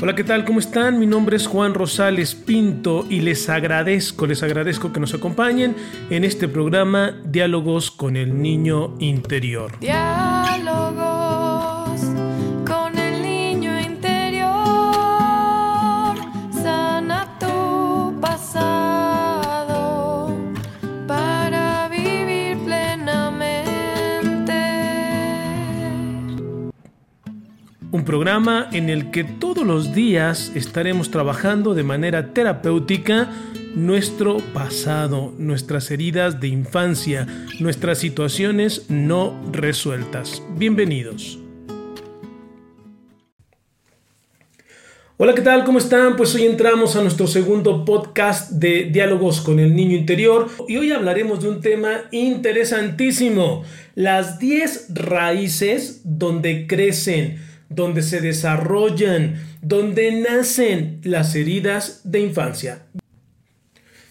Hola, ¿qué tal? ¿Cómo están? Mi nombre es Juan Rosales Pinto y les agradezco, les agradezco que nos acompañen en este programa Diálogos con el Niño Interior. Diálogos Programa en el que todos los días estaremos trabajando de manera terapéutica nuestro pasado, nuestras heridas de infancia, nuestras situaciones no resueltas. Bienvenidos. Hola, ¿qué tal? ¿Cómo están? Pues hoy entramos a nuestro segundo podcast de Diálogos con el Niño Interior y hoy hablaremos de un tema interesantísimo, las 10 raíces donde crecen, donde se desarrollan, donde nacen las heridas de infancia.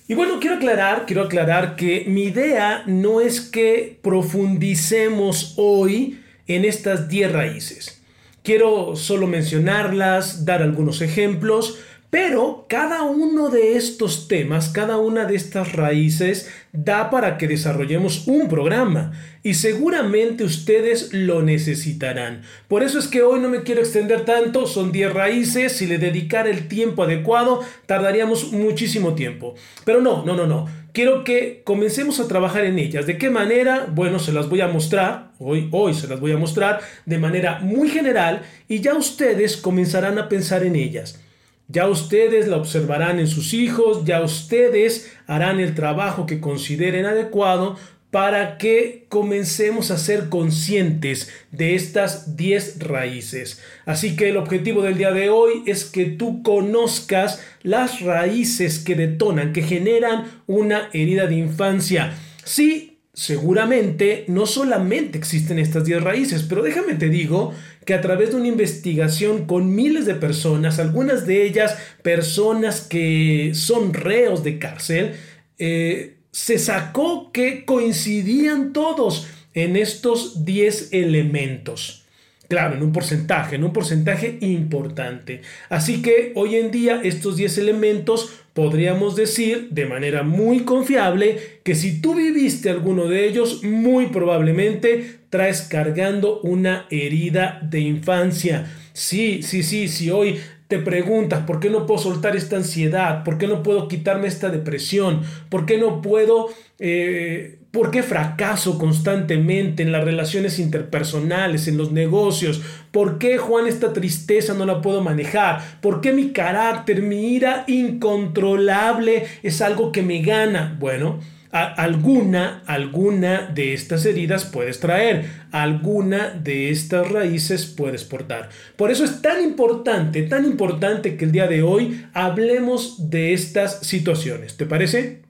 Y bueno, quiero aclarar, quiero aclarar que mi idea no es que profundicemos hoy en estas 10 raíces. Quiero solo mencionarlas, dar algunos ejemplos, pero cada uno de estos temas, cada una de estas raíces da para que desarrollemos un programa y seguramente ustedes lo necesitarán. Por eso es que hoy no me quiero extender tanto, son 10 raíces, si le dedicara el tiempo adecuado tardaríamos muchísimo tiempo. Pero no, no, no, no. Quiero que comencemos a trabajar en ellas. ¿De qué manera? Bueno, se las voy a mostrar, hoy, hoy se las voy a mostrar de manera muy general y ya ustedes comenzarán a pensar en ellas. Ya ustedes la observarán en sus hijos, ya ustedes harán el trabajo que consideren adecuado para que comencemos a ser conscientes de estas 10 raíces. Así que el objetivo del día de hoy es que tú conozcas las raíces que detonan, que generan una herida de infancia. Sí, seguramente no solamente existen estas 10 raíces, pero déjame te digo que a través de una investigación con miles de personas, algunas de ellas personas que son reos de cárcel, eh, se sacó que coincidían todos en estos 10 elementos. Claro, en un porcentaje, en un porcentaje importante. Así que hoy en día estos 10 elementos podríamos decir de manera muy confiable que si tú viviste alguno de ellos, muy probablemente traes cargando una herida de infancia. Sí, sí, sí, sí, hoy te preguntas por qué no puedo soltar esta ansiedad, por qué no puedo quitarme esta depresión, por qué no puedo... Eh, ¿Por qué fracaso constantemente en las relaciones interpersonales, en los negocios? ¿Por qué Juan esta tristeza no la puedo manejar? ¿Por qué mi carácter, mi ira incontrolable es algo que me gana? Bueno, alguna, alguna de estas heridas puedes traer, alguna de estas raíces puedes portar. Por eso es tan importante, tan importante que el día de hoy hablemos de estas situaciones. ¿Te parece?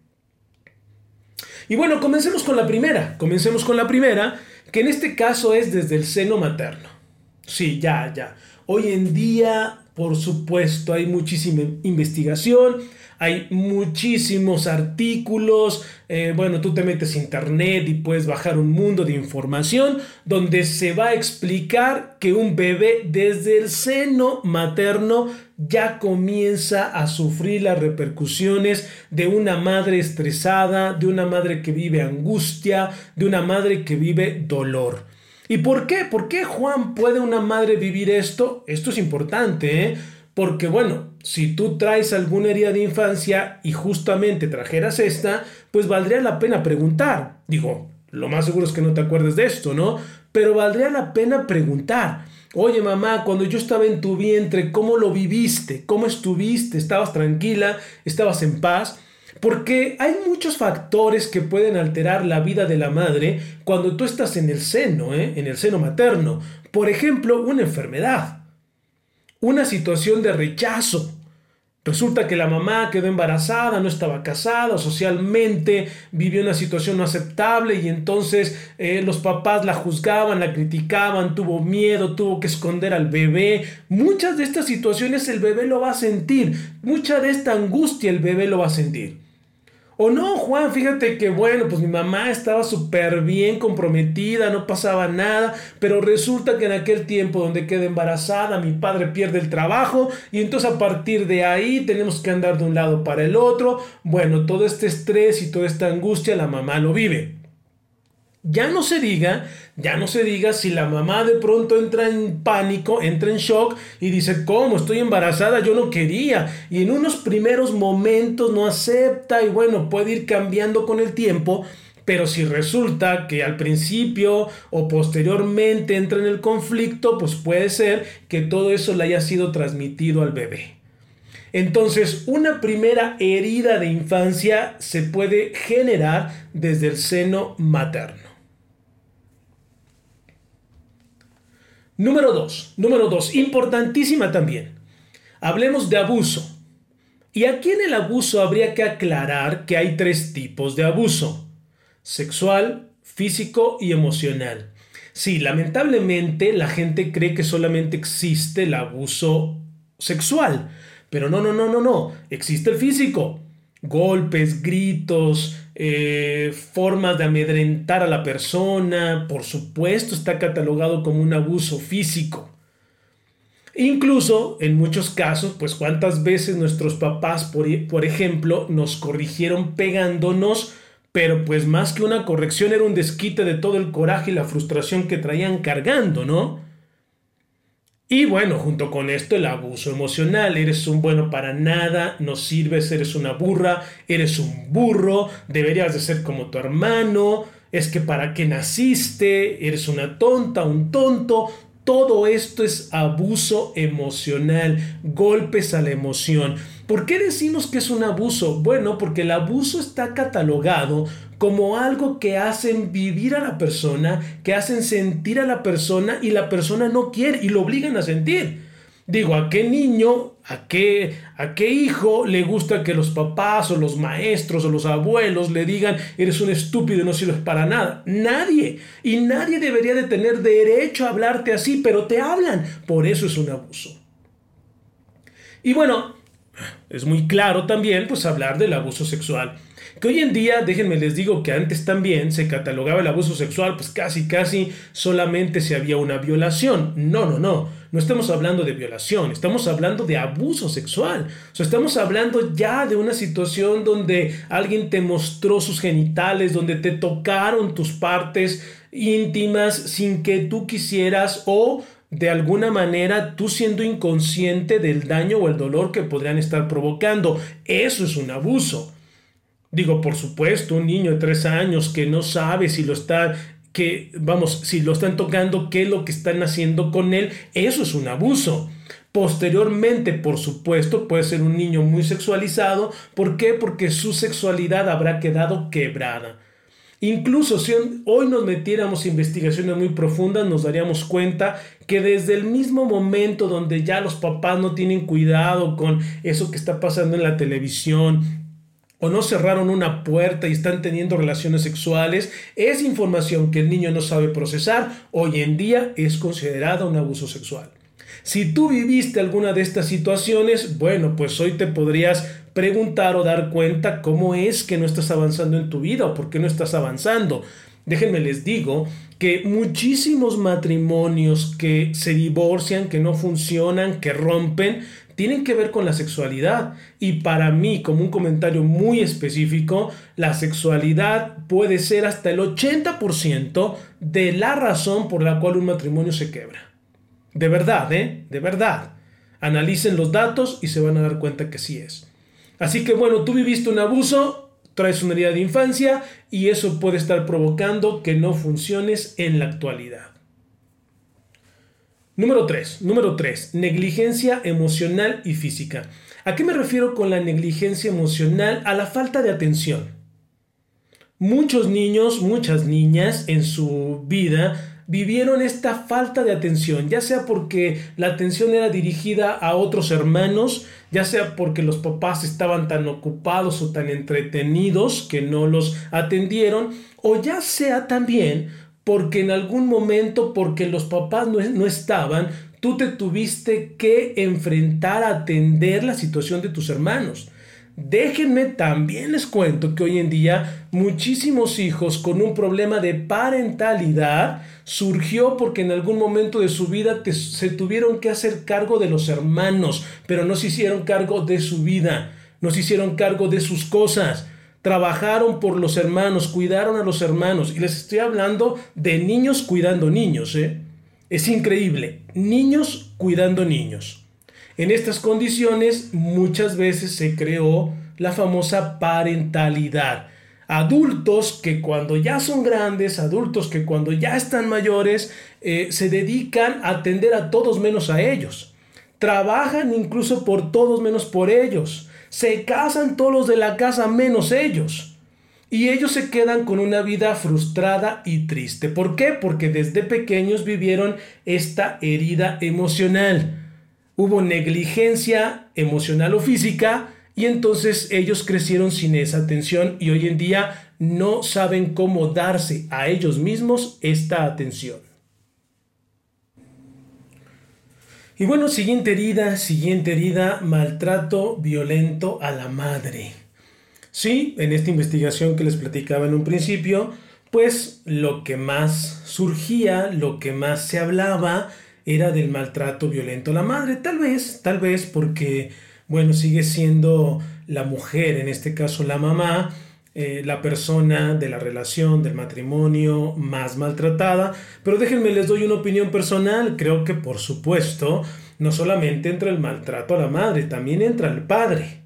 Y bueno, comencemos con la primera, comencemos con la primera, que en este caso es desde el seno materno. Sí, ya, ya. Hoy en día, por supuesto, hay muchísima investigación, hay muchísimos artículos, eh, bueno, tú te metes a internet y puedes bajar un mundo de información donde se va a explicar que un bebé desde el seno materno ya comienza a sufrir las repercusiones de una madre estresada, de una madre que vive angustia, de una madre que vive dolor. ¿Y por qué? ¿Por qué Juan puede una madre vivir esto? Esto es importante, ¿eh? Porque bueno, si tú traes alguna herida de infancia y justamente trajeras esta, pues valdría la pena preguntar. Digo, lo más seguro es que no te acuerdes de esto, ¿no? Pero valdría la pena preguntar. Oye mamá, cuando yo estaba en tu vientre, ¿cómo lo viviste? ¿Cómo estuviste? ¿Estabas tranquila? ¿Estabas en paz? Porque hay muchos factores que pueden alterar la vida de la madre cuando tú estás en el seno, ¿eh? en el seno materno. Por ejemplo, una enfermedad una situación de rechazo. Resulta que la mamá quedó embarazada, no estaba casada, socialmente vivió una situación no aceptable y entonces eh, los papás la juzgaban, la criticaban, tuvo miedo, tuvo que esconder al bebé. Muchas de estas situaciones el bebé lo va a sentir, mucha de esta angustia el bebé lo va a sentir. O no, Juan, fíjate que bueno, pues mi mamá estaba súper bien comprometida, no pasaba nada, pero resulta que en aquel tiempo donde queda embarazada, mi padre pierde el trabajo y entonces a partir de ahí tenemos que andar de un lado para el otro. Bueno, todo este estrés y toda esta angustia la mamá lo vive. Ya no se diga, ya no se diga si la mamá de pronto entra en pánico, entra en shock y dice, ¿cómo? Estoy embarazada, yo no quería. Y en unos primeros momentos no acepta y bueno, puede ir cambiando con el tiempo. Pero si resulta que al principio o posteriormente entra en el conflicto, pues puede ser que todo eso le haya sido transmitido al bebé. Entonces, una primera herida de infancia se puede generar desde el seno materno. Número dos, número dos, importantísima también. Hablemos de abuso. Y aquí en el abuso habría que aclarar que hay tres tipos de abuso. Sexual, físico y emocional. Sí, lamentablemente la gente cree que solamente existe el abuso sexual. Pero no, no, no, no, no. Existe el físico. Golpes, gritos, eh, formas de amedrentar a la persona, por supuesto está catalogado como un abuso físico. Incluso en muchos casos, pues cuántas veces nuestros papás, por, por ejemplo, nos corrigieron pegándonos, pero pues más que una corrección era un desquite de todo el coraje y la frustración que traían cargando, ¿no? Y bueno, junto con esto el abuso emocional, eres un bueno para nada, no sirves, eres una burra, eres un burro, deberías de ser como tu hermano, es que para qué naciste, eres una tonta, un tonto, todo esto es abuso emocional, golpes a la emoción. ¿Por qué decimos que es un abuso? Bueno, porque el abuso está catalogado como algo que hacen vivir a la persona, que hacen sentir a la persona y la persona no quiere y lo obligan a sentir. Digo, ¿a qué niño, a qué, a qué hijo le gusta que los papás o los maestros o los abuelos le digan eres un estúpido y no sirves para nada? Nadie. Y nadie debería de tener derecho a hablarte así, pero te hablan. Por eso es un abuso. Y bueno, es muy claro también pues hablar del abuso sexual. Que hoy en día, déjenme les digo que antes también se catalogaba el abuso sexual, pues casi, casi solamente si había una violación. No, no, no. No estamos hablando de violación, estamos hablando de abuso sexual. O sea, estamos hablando ya de una situación donde alguien te mostró sus genitales, donde te tocaron tus partes íntimas sin que tú quisieras o de alguna manera tú siendo inconsciente del daño o el dolor que podrían estar provocando. Eso es un abuso. Digo, por supuesto, un niño de tres años que no sabe si lo está, que, vamos, si lo están tocando, qué es lo que están haciendo con él, eso es un abuso. Posteriormente, por supuesto, puede ser un niño muy sexualizado. ¿Por qué? Porque su sexualidad habrá quedado quebrada. Incluso si hoy nos metiéramos investigaciones muy profundas, nos daríamos cuenta que desde el mismo momento donde ya los papás no tienen cuidado con eso que está pasando en la televisión, o no cerraron una puerta y están teniendo relaciones sexuales, es información que el niño no sabe procesar, hoy en día es considerada un abuso sexual. Si tú viviste alguna de estas situaciones, bueno, pues hoy te podrías preguntar o dar cuenta cómo es que no estás avanzando en tu vida o por qué no estás avanzando. Déjenme les digo que muchísimos matrimonios que se divorcian, que no funcionan, que rompen, tienen que ver con la sexualidad. Y para mí, como un comentario muy específico, la sexualidad puede ser hasta el 80% de la razón por la cual un matrimonio se quebra. De verdad, ¿eh? De verdad. Analicen los datos y se van a dar cuenta que sí es. Así que bueno, tú viviste un abuso, traes una herida de infancia y eso puede estar provocando que no funciones en la actualidad. Número 3. Número 3. Negligencia emocional y física. ¿A qué me refiero con la negligencia emocional? A la falta de atención. Muchos niños, muchas niñas en su vida vivieron esta falta de atención, ya sea porque la atención era dirigida a otros hermanos, ya sea porque los papás estaban tan ocupados o tan entretenidos que no los atendieron, o ya sea también porque en algún momento, porque los papás no, estaban, tú te tuviste que enfrentar a atender la situación de tus hermanos. Déjenme también les cuento que hoy en día muchísimos hijos con un problema de parentalidad surgió porque en algún momento de su vida se tuvieron que hacer cargo de los hermanos, pero no se hicieron cargo de su vida, no se hicieron cargo de sus cosas. Trabajaron por los hermanos, cuidaron a los hermanos. Y les estoy hablando de niños cuidando niños. ¿eh? Es increíble. Niños cuidando niños. En estas condiciones muchas veces se creó la famosa parentalidad. Adultos que cuando ya son grandes, adultos que cuando ya están mayores, eh, se dedican a atender a todos menos a ellos. Trabajan incluso por todos menos por ellos. Se casan todos los de la casa menos ellos. Y ellos se quedan con una vida frustrada y triste. ¿Por qué? Porque desde pequeños vivieron esta herida emocional hubo negligencia emocional o física y entonces ellos crecieron sin esa atención y hoy en día no saben cómo darse a ellos mismos esta atención. Y bueno, siguiente herida, siguiente herida, maltrato violento a la madre. Sí, en esta investigación que les platicaba en un principio, pues lo que más surgía, lo que más se hablaba, era del maltrato violento a la madre. Tal vez, tal vez porque, bueno, sigue siendo la mujer, en este caso la mamá, eh, la persona de la relación, del matrimonio más maltratada. Pero déjenme, les doy una opinión personal. Creo que, por supuesto, no solamente entra el maltrato a la madre, también entra el padre.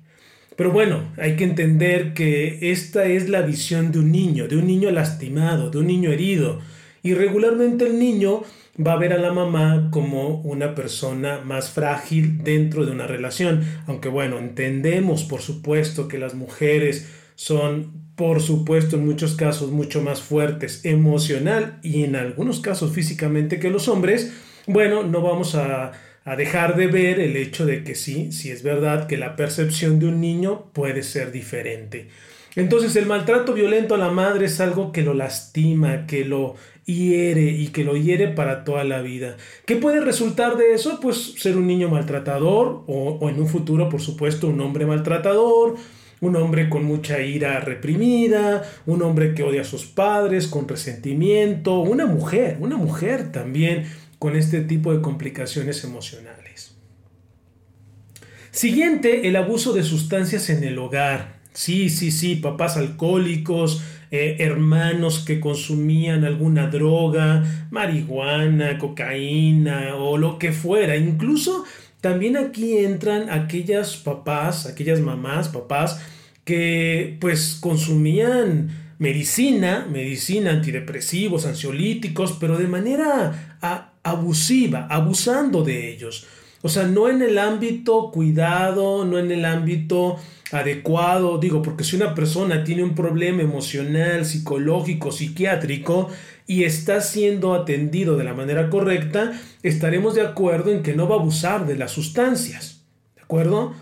Pero bueno, hay que entender que esta es la visión de un niño, de un niño lastimado, de un niño herido. Y regularmente el niño va a ver a la mamá como una persona más frágil dentro de una relación. Aunque bueno, entendemos por supuesto que las mujeres son por supuesto en muchos casos mucho más fuertes emocional y en algunos casos físicamente que los hombres, bueno, no vamos a, a dejar de ver el hecho de que sí, sí es verdad que la percepción de un niño puede ser diferente. Entonces el maltrato violento a la madre es algo que lo lastima, que lo hiere y que lo hiere para toda la vida. ¿Qué puede resultar de eso? Pues ser un niño maltratador o, o en un futuro, por supuesto, un hombre maltratador, un hombre con mucha ira reprimida, un hombre que odia a sus padres con resentimiento, una mujer, una mujer también con este tipo de complicaciones emocionales. Siguiente, el abuso de sustancias en el hogar. Sí, sí, sí, papás alcohólicos, eh, hermanos que consumían alguna droga, marihuana, cocaína o lo que fuera. Incluso también aquí entran aquellas papás, aquellas mamás, papás que pues consumían medicina, medicina, antidepresivos, ansiolíticos, pero de manera abusiva, abusando de ellos. O sea, no en el ámbito cuidado, no en el ámbito adecuado, digo, porque si una persona tiene un problema emocional, psicológico, psiquiátrico y está siendo atendido de la manera correcta, estaremos de acuerdo en que no va a abusar de las sustancias, ¿de acuerdo?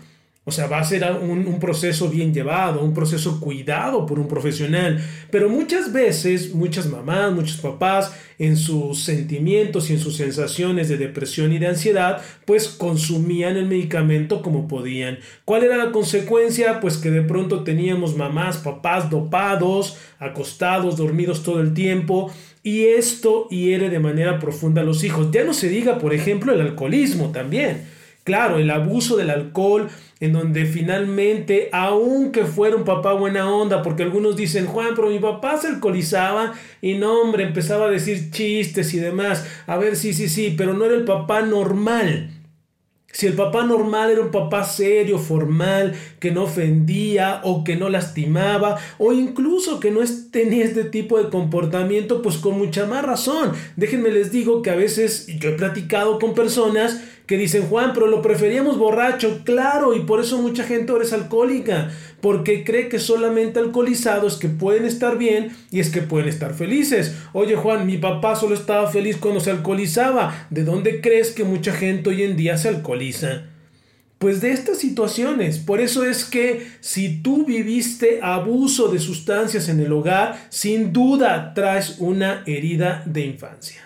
O sea, va a ser un, proceso bien llevado, un proceso cuidado por un profesional. Pero muchas veces, muchas mamás, muchos papás, en sus sentimientos y en sus sensaciones de depresión y de ansiedad, pues consumían el medicamento como podían. ¿Cuál era la consecuencia? Pues que de pronto teníamos mamás, papás dopados, acostados, dormidos todo el tiempo. Y esto hiere de manera profunda a los hijos. Ya no se diga, por ejemplo, el alcoholismo también. Claro, el abuso del alcohol, en donde finalmente, aunque fuera un papá buena onda, porque algunos dicen, Juan, pero mi papá se alcoholizaba y no, hombre, empezaba a decir chistes y demás. A ver, sí, sí, sí, pero no era el papá normal. Si el papá normal era un papá serio, formal, que no ofendía o que no lastimaba o incluso que no tenía este tipo de comportamiento, pues con mucha más razón. Déjenme les digo que a veces yo he platicado con personas que dicen, Juan, pero lo preferíamos borracho, claro, y por eso mucha gente ahora es alcohólica, porque cree que solamente alcoholizados que pueden estar bien y es que pueden estar felices. Oye, Juan, mi papá solo estaba feliz cuando se alcoholizaba. ¿De dónde crees que mucha gente hoy en día se alcoholiza? Pues de estas situaciones. Por eso es que si tú viviste abuso de sustancias en el hogar, sin duda traes una herida de infancia.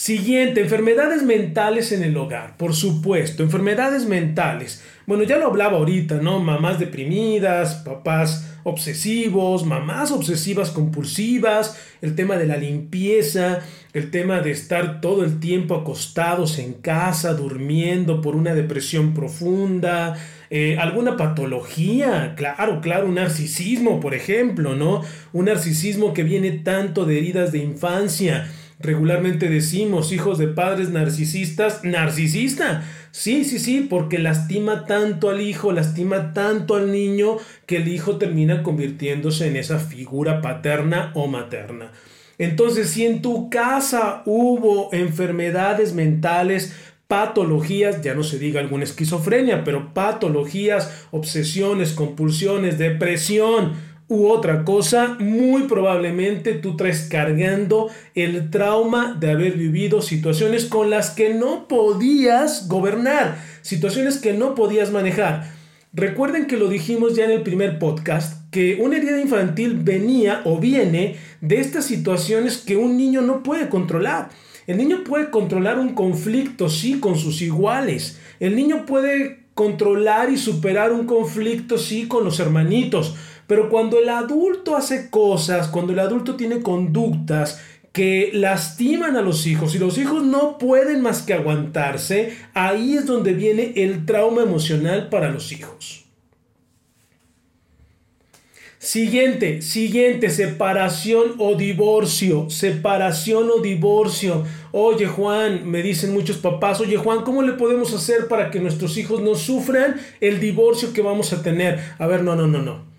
Siguiente, enfermedades mentales en el hogar, por supuesto, enfermedades mentales. Bueno, ya lo hablaba ahorita, ¿no? Mamás deprimidas, papás obsesivos, mamás obsesivas compulsivas, el tema de la limpieza, el tema de estar todo el tiempo acostados en casa, durmiendo por una depresión profunda, eh, alguna patología, claro, claro, un narcisismo, por ejemplo, ¿no? Un narcisismo que viene tanto de heridas de infancia Regularmente decimos, hijos de padres narcisistas, narcisista. Sí, sí, sí, porque lastima tanto al hijo, lastima tanto al niño, que el hijo termina convirtiéndose en esa figura paterna o materna. Entonces, si en tu casa hubo enfermedades mentales, patologías, ya no se diga alguna esquizofrenia, pero patologías, obsesiones, compulsiones, depresión, u otra cosa, muy probablemente tú traes cargando el trauma de haber vivido situaciones con las que no podías gobernar, situaciones que no podías manejar. Recuerden que lo dijimos ya en el primer podcast, que una herida infantil venía o viene de estas situaciones que un niño no puede controlar. El niño puede controlar un conflicto, sí, con sus iguales. El niño puede controlar y superar un conflicto, sí, con los hermanitos pero cuando el adulto hace cosas, cuando el adulto tiene conductas que lastiman a los hijos y los hijos no pueden más que aguantarse, ahí es donde viene el trauma emocional para los hijos. Siguiente, siguiente, separación o divorcio, separación o divorcio. Oye Juan, me dicen muchos papás, oye Juan, ¿cómo le podemos hacer para que nuestros hijos no sufran el divorcio que vamos a tener? A ver, no, no, no, no.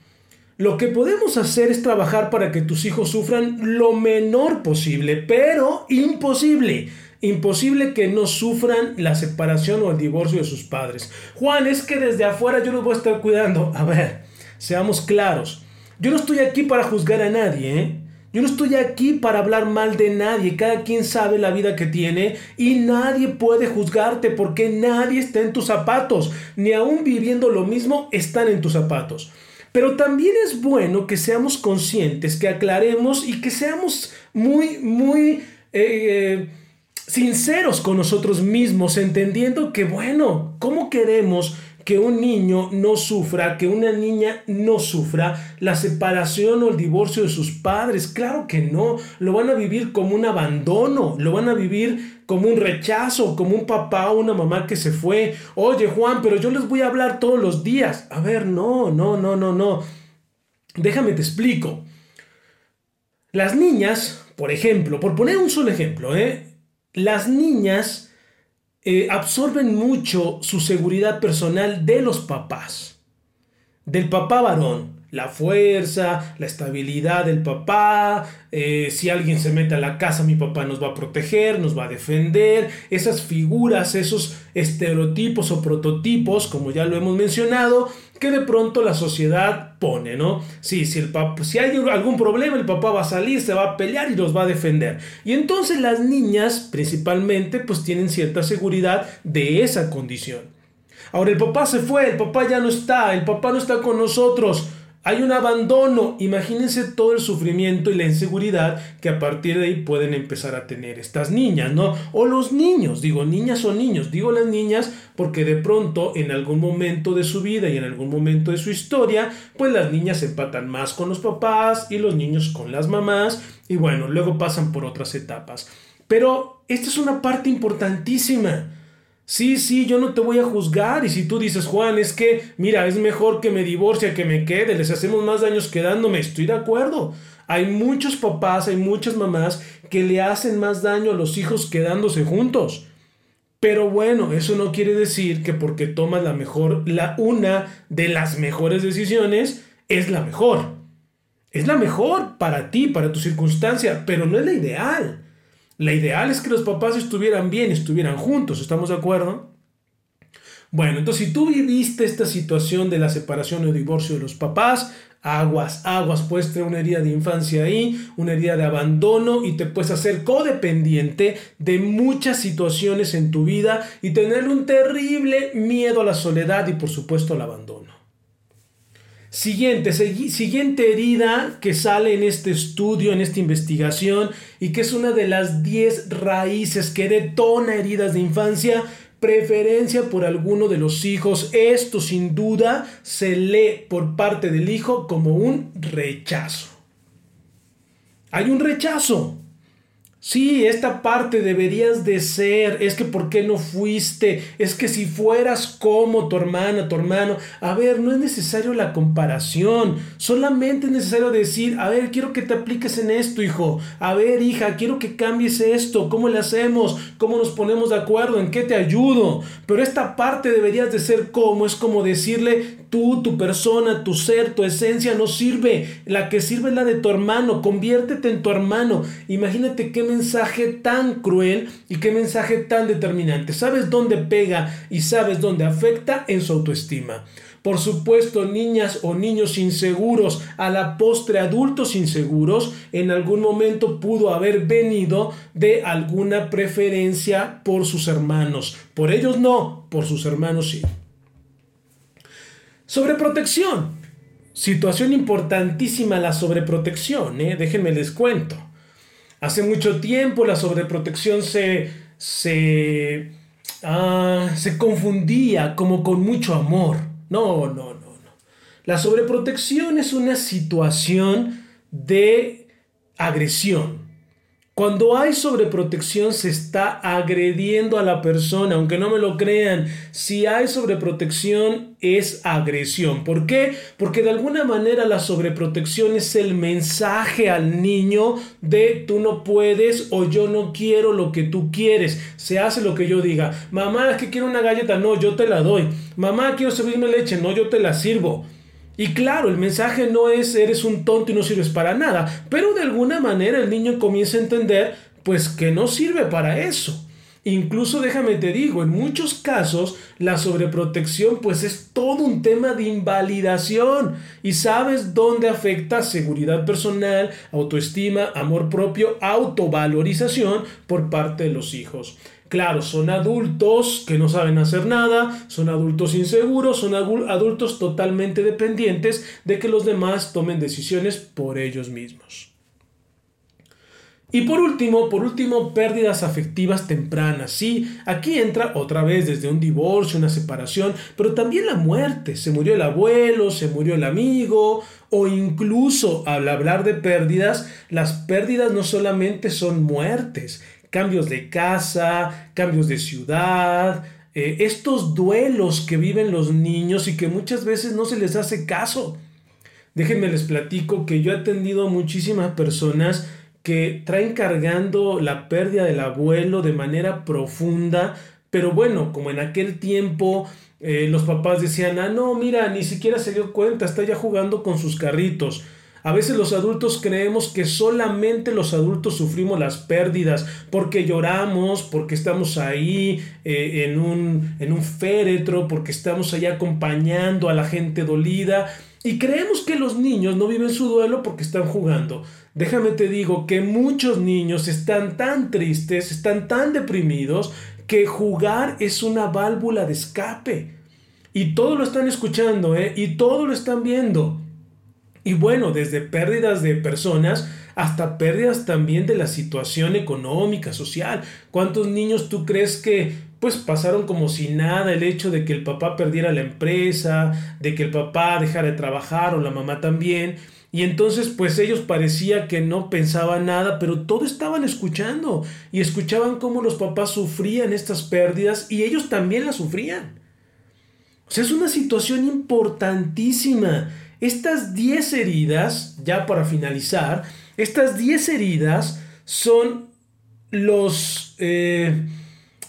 Lo que podemos hacer es trabajar para que tus hijos sufran lo menor posible, pero imposible. Imposible que no sufran la separación o el divorcio de sus padres. Juan, es que desde afuera yo los voy a estar cuidando. A ver, seamos claros. Yo no estoy aquí para juzgar a nadie, ¿eh? Yo no estoy aquí para hablar mal de nadie. Cada quien sabe la vida que tiene y nadie puede juzgarte porque nadie está en tus zapatos. Ni aún viviendo lo mismo están en tus zapatos. Pero también es bueno que seamos conscientes, que aclaremos y que seamos muy, muy eh, sinceros con nosotros mismos, entendiendo que, bueno, ¿cómo queremos que un niño no sufra, que una niña no sufra la separación o el divorcio de sus padres. Claro que no, lo van a vivir como un abandono, lo van a vivir como un rechazo, como un papá o una mamá que se fue. Oye Juan, pero yo les voy a hablar todos los días. A ver, no, no, no, no, no. Déjame te explico. Las niñas, por ejemplo, por poner un solo ejemplo, ¿eh? las niñas eh, absorben mucho su seguridad personal de los papás, del papá varón la fuerza, la estabilidad del papá, eh, si alguien se mete a la casa mi papá nos va a proteger, nos va a defender, esas figuras, esos estereotipos o prototipos, como ya lo hemos mencionado, que de pronto la sociedad pone, ¿no? Si, el si hay algún problema, el papá va a salir, se va a pelear y los va a defender. Y entonces las niñas, principalmente, pues tienen cierta seguridad de esa condición. Ahora el papá se fue, el papá ya no está, el papá no está con nosotros. Hay un abandono. Imagínense todo el sufrimiento y la inseguridad que a partir de ahí pueden empezar a tener estas niñas, ¿no? O los niños, digo niñas o niños, digo las niñas porque de pronto en algún momento de su vida y en algún momento de su historia, pues las niñas se empatan más con los papás y los niños con las mamás y bueno, luego pasan por otras etapas. Pero esta es una parte importantísima. Sí, sí, yo no te voy a juzgar. Y si tú dices, Juan, es que, mira, es mejor que me divorcie que me quede, les hacemos más daños quedándome, estoy de acuerdo. Hay muchos papás, hay muchas mamás que le hacen más daño a los hijos quedándose juntos. Pero bueno, eso no quiere decir que porque tomas la mejor, la una de las mejores decisiones, es la mejor. Es la mejor para ti, para tu circunstancia, pero no es la ideal. La ideal es que los papás estuvieran bien, estuvieran juntos, ¿estamos de acuerdo? Bueno, entonces si tú viviste esta situación de la separación o divorcio de los papás, aguas, aguas, puedes tener una herida de infancia ahí, una herida de abandono y te puedes hacer codependiente de muchas situaciones en tu vida y tener un terrible miedo a la soledad y por supuesto al abandono. Siguiente, siguiente herida que sale en este estudio, en esta investigación, y que es una de las 10 raíces que detona heridas de infancia, preferencia por alguno de los hijos. Esto sin duda se lee por parte del hijo como un rechazo. Hay un rechazo. Sí, esta parte deberías de ser, es que ¿por qué no fuiste? Es que si fueras como tu hermana, tu hermano, a ver, no es necesario la comparación, solamente es necesario decir, a ver, quiero que te apliques en esto, hijo, a ver, hija, quiero que cambies esto, ¿cómo le hacemos? ¿Cómo nos ponemos de acuerdo? ¿En qué te ayudo? Pero esta parte deberías de ser como, es como decirle, tú, tu persona, tu ser, tu esencia no sirve, la que sirve es la de tu hermano, conviértete en tu hermano, imagínate qué mensaje tan cruel y qué mensaje tan determinante. ¿Sabes dónde pega y sabes dónde afecta en su autoestima? Por supuesto, niñas o niños inseguros, a la postre adultos inseguros, en algún momento pudo haber venido de alguna preferencia por sus hermanos. Por ellos no, por sus hermanos sí. Sobreprotección. Situación importantísima la sobreprotección, ¿eh? déjenme les cuento. Hace mucho tiempo la sobreprotección se, se, ah, se confundía como con mucho amor. No, no, no, no. La sobreprotección es una situación de agresión. Cuando hay sobreprotección se está agrediendo a la persona, aunque no me lo crean. Si hay sobreprotección es agresión. ¿Por qué? Porque de alguna manera la sobreprotección es el mensaje al niño de tú no puedes o yo no quiero lo que tú quieres. Se hace lo que yo diga. Mamá, es que quiero una galleta. No, yo te la doy. Mamá, quiero servirme leche. No, yo te la sirvo. Y claro, el mensaje no es eres un tonto y no sirves para nada, pero de alguna manera el niño comienza a entender pues que no sirve para eso. Incluso déjame te digo, en muchos casos la sobreprotección pues es todo un tema de invalidación y sabes dónde afecta seguridad personal, autoestima, amor propio, autovalorización por parte de los hijos. Claro, son adultos que no saben hacer nada, son adultos inseguros, son adultos totalmente dependientes de que los demás tomen decisiones por ellos mismos. Y por último, por último, pérdidas afectivas tempranas. Sí, aquí entra otra vez desde un divorcio, una separación, pero también la muerte. Se murió el abuelo, se murió el amigo, o incluso al hablar de pérdidas, las pérdidas no solamente son muertes, cambios de casa, cambios de ciudad, eh, estos duelos que viven los niños y que muchas veces no se les hace caso. Déjenme les platico que yo he atendido a muchísimas personas que traen cargando la pérdida del abuelo de manera profunda, pero bueno, como en aquel tiempo eh, los papás decían, ah, no, mira, ni siquiera se dio cuenta, está ya jugando con sus carritos. A veces los adultos creemos que solamente los adultos sufrimos las pérdidas porque lloramos, porque estamos ahí eh, en, un, en un féretro, porque estamos ahí acompañando a la gente dolida. Y creemos que los niños no viven su duelo porque están jugando. Déjame te digo que muchos niños están tan tristes, están tan deprimidos, que jugar es una válvula de escape. Y todo lo están escuchando, ¿eh? Y todo lo están viendo. Y bueno, desde pérdidas de personas hasta pérdidas también de la situación económica, social. ¿Cuántos niños tú crees que pues pasaron como si nada el hecho de que el papá perdiera la empresa, de que el papá dejara de trabajar o la mamá también? Y entonces pues ellos parecía que no pensaban nada, pero todo estaban escuchando y escuchaban cómo los papás sufrían estas pérdidas y ellos también las sufrían. O sea, es una situación importantísima estas 10 heridas, ya para finalizar, estas 10 heridas son los, eh,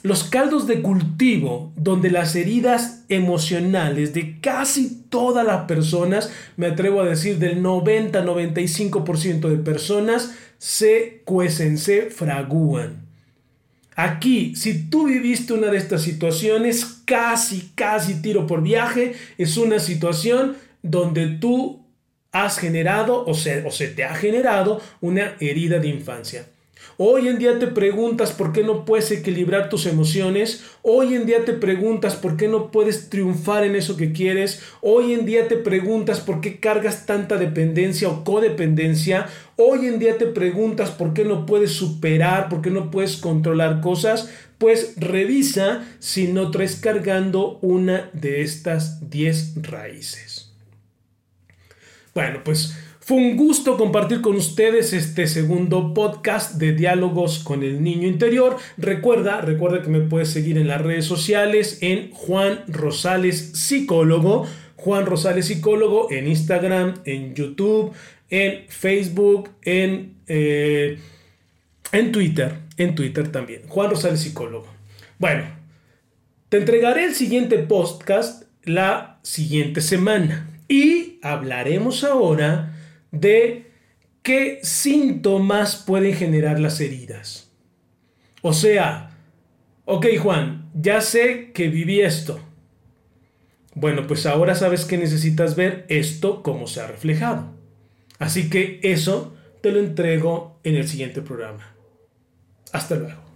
los caldos de cultivo donde las heridas emocionales de casi todas las personas, me atrevo a decir del 90-95% de personas, se cuecen, se fragúan. Aquí, si tú viviste una de estas situaciones, casi, casi tiro por viaje, es una situación donde tú has generado o se, o se te ha generado una herida de infancia. Hoy en día te preguntas por qué no puedes equilibrar tus emociones. Hoy en día te preguntas por qué no puedes triunfar en eso que quieres. Hoy en día te preguntas por qué cargas tanta dependencia o codependencia. Hoy en día te preguntas por qué no puedes superar, por qué no puedes controlar cosas. Pues revisa si no traes cargando una de estas 10 raíces. Bueno, pues fue un gusto compartir con ustedes este segundo podcast de diálogos con el niño interior. Recuerda, recuerda que me puedes seguir en las redes sociales en Juan Rosales Psicólogo. Juan Rosales Psicólogo en Instagram, en YouTube, en Facebook, en, eh, en Twitter. En Twitter también. Juan Rosales Psicólogo. Bueno, te entregaré el siguiente podcast la siguiente semana. Y hablaremos ahora de qué síntomas pueden generar las heridas. O sea, ok Juan, ya sé que viví esto. Bueno, pues ahora sabes que necesitas ver esto cómo se ha reflejado. Así que eso te lo entrego en el siguiente programa. Hasta luego.